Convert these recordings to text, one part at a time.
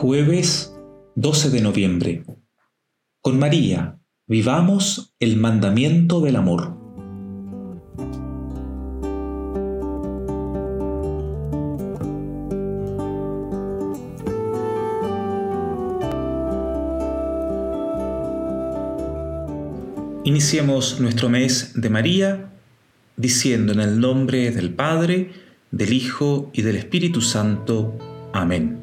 Jueves 12 de noviembre. Con María, vivamos el mandamiento del amor. Iniciemos nuestro mes de María diciendo en el nombre del Padre, del Hijo y del Espíritu Santo. Amén.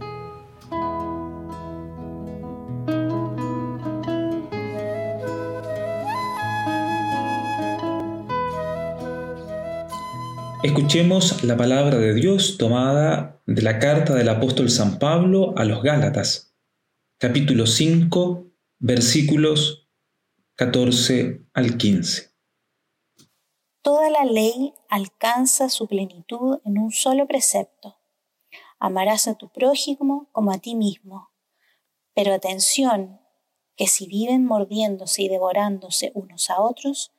Escuchemos la palabra de Dios tomada de la carta del apóstol San Pablo a los Gálatas, capítulo 5, versículos 14 al 15. Toda la ley alcanza su plenitud en un solo precepto. Amarás a tu prójimo como a ti mismo. Pero atención, que si viven mordiéndose y devorándose unos a otros,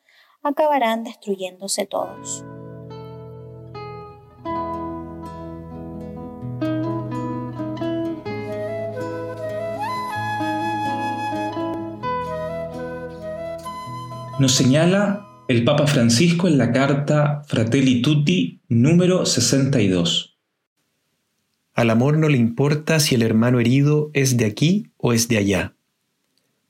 acabarán destruyéndose todos. Nos señala el Papa Francisco en la carta Fratelli Tutti número 62. Al amor no le importa si el hermano herido es de aquí o es de allá,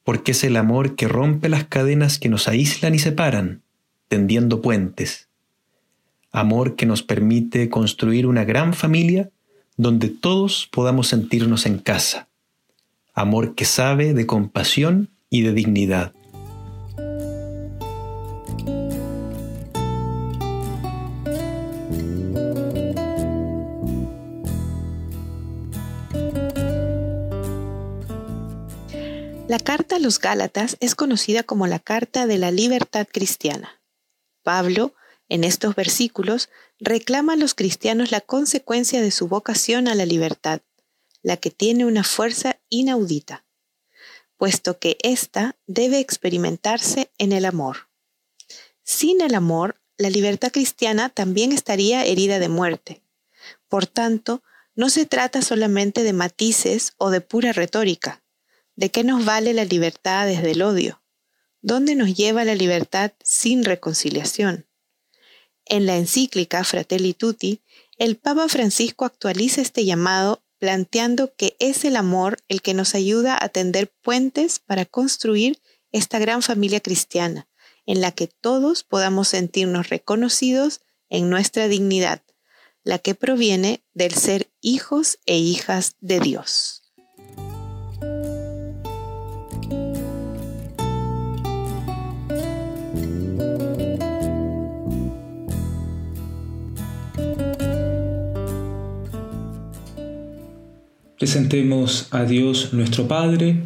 porque es el amor que rompe las cadenas que nos aíslan y separan, tendiendo puentes. Amor que nos permite construir una gran familia donde todos podamos sentirnos en casa. Amor que sabe de compasión y de dignidad. La carta a los Gálatas es conocida como la carta de la libertad cristiana. Pablo, en estos versículos, reclama a los cristianos la consecuencia de su vocación a la libertad, la que tiene una fuerza inaudita, puesto que ésta debe experimentarse en el amor. Sin el amor, la libertad cristiana también estaría herida de muerte. Por tanto, no se trata solamente de matices o de pura retórica, ¿De qué nos vale la libertad desde el odio? ¿Dónde nos lleva la libertad sin reconciliación? En la encíclica Fratelli Tutti, el Papa Francisco actualiza este llamado planteando que es el amor el que nos ayuda a tender puentes para construir esta gran familia cristiana, en la que todos podamos sentirnos reconocidos en nuestra dignidad, la que proviene del ser hijos e hijas de Dios. Presentemos a Dios nuestro Padre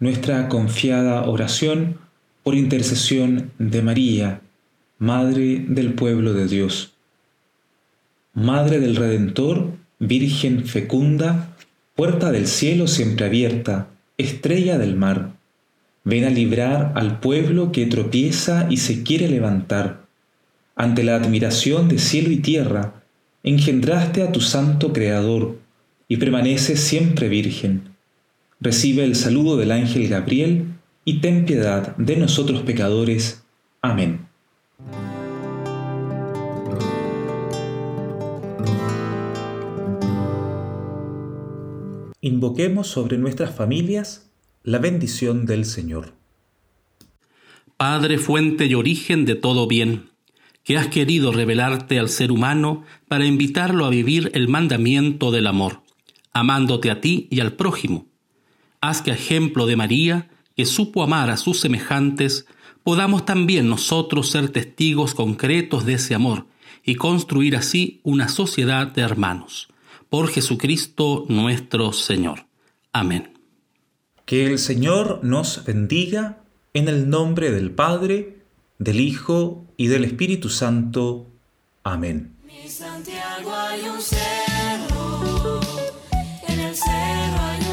nuestra confiada oración por intercesión de María, Madre del pueblo de Dios. Madre del Redentor, Virgen fecunda, puerta del cielo siempre abierta, estrella del mar, ven a librar al pueblo que tropieza y se quiere levantar. Ante la admiración de cielo y tierra, engendraste a tu santo Creador, y permanece siempre virgen. Recibe el saludo del ángel Gabriel y ten piedad de nosotros pecadores. Amén. Invoquemos sobre nuestras familias la bendición del Señor. Padre, fuente y origen de todo bien que has querido revelarte al ser humano para invitarlo a vivir el mandamiento del amor amándote a ti y al prójimo. Haz que, ejemplo de María, que supo amar a sus semejantes, podamos también nosotros ser testigos concretos de ese amor y construir así una sociedad de hermanos. Por Jesucristo nuestro Señor. Amén. Que el Señor nos bendiga en el nombre del Padre, del Hijo y del Espíritu Santo. Amén. sincero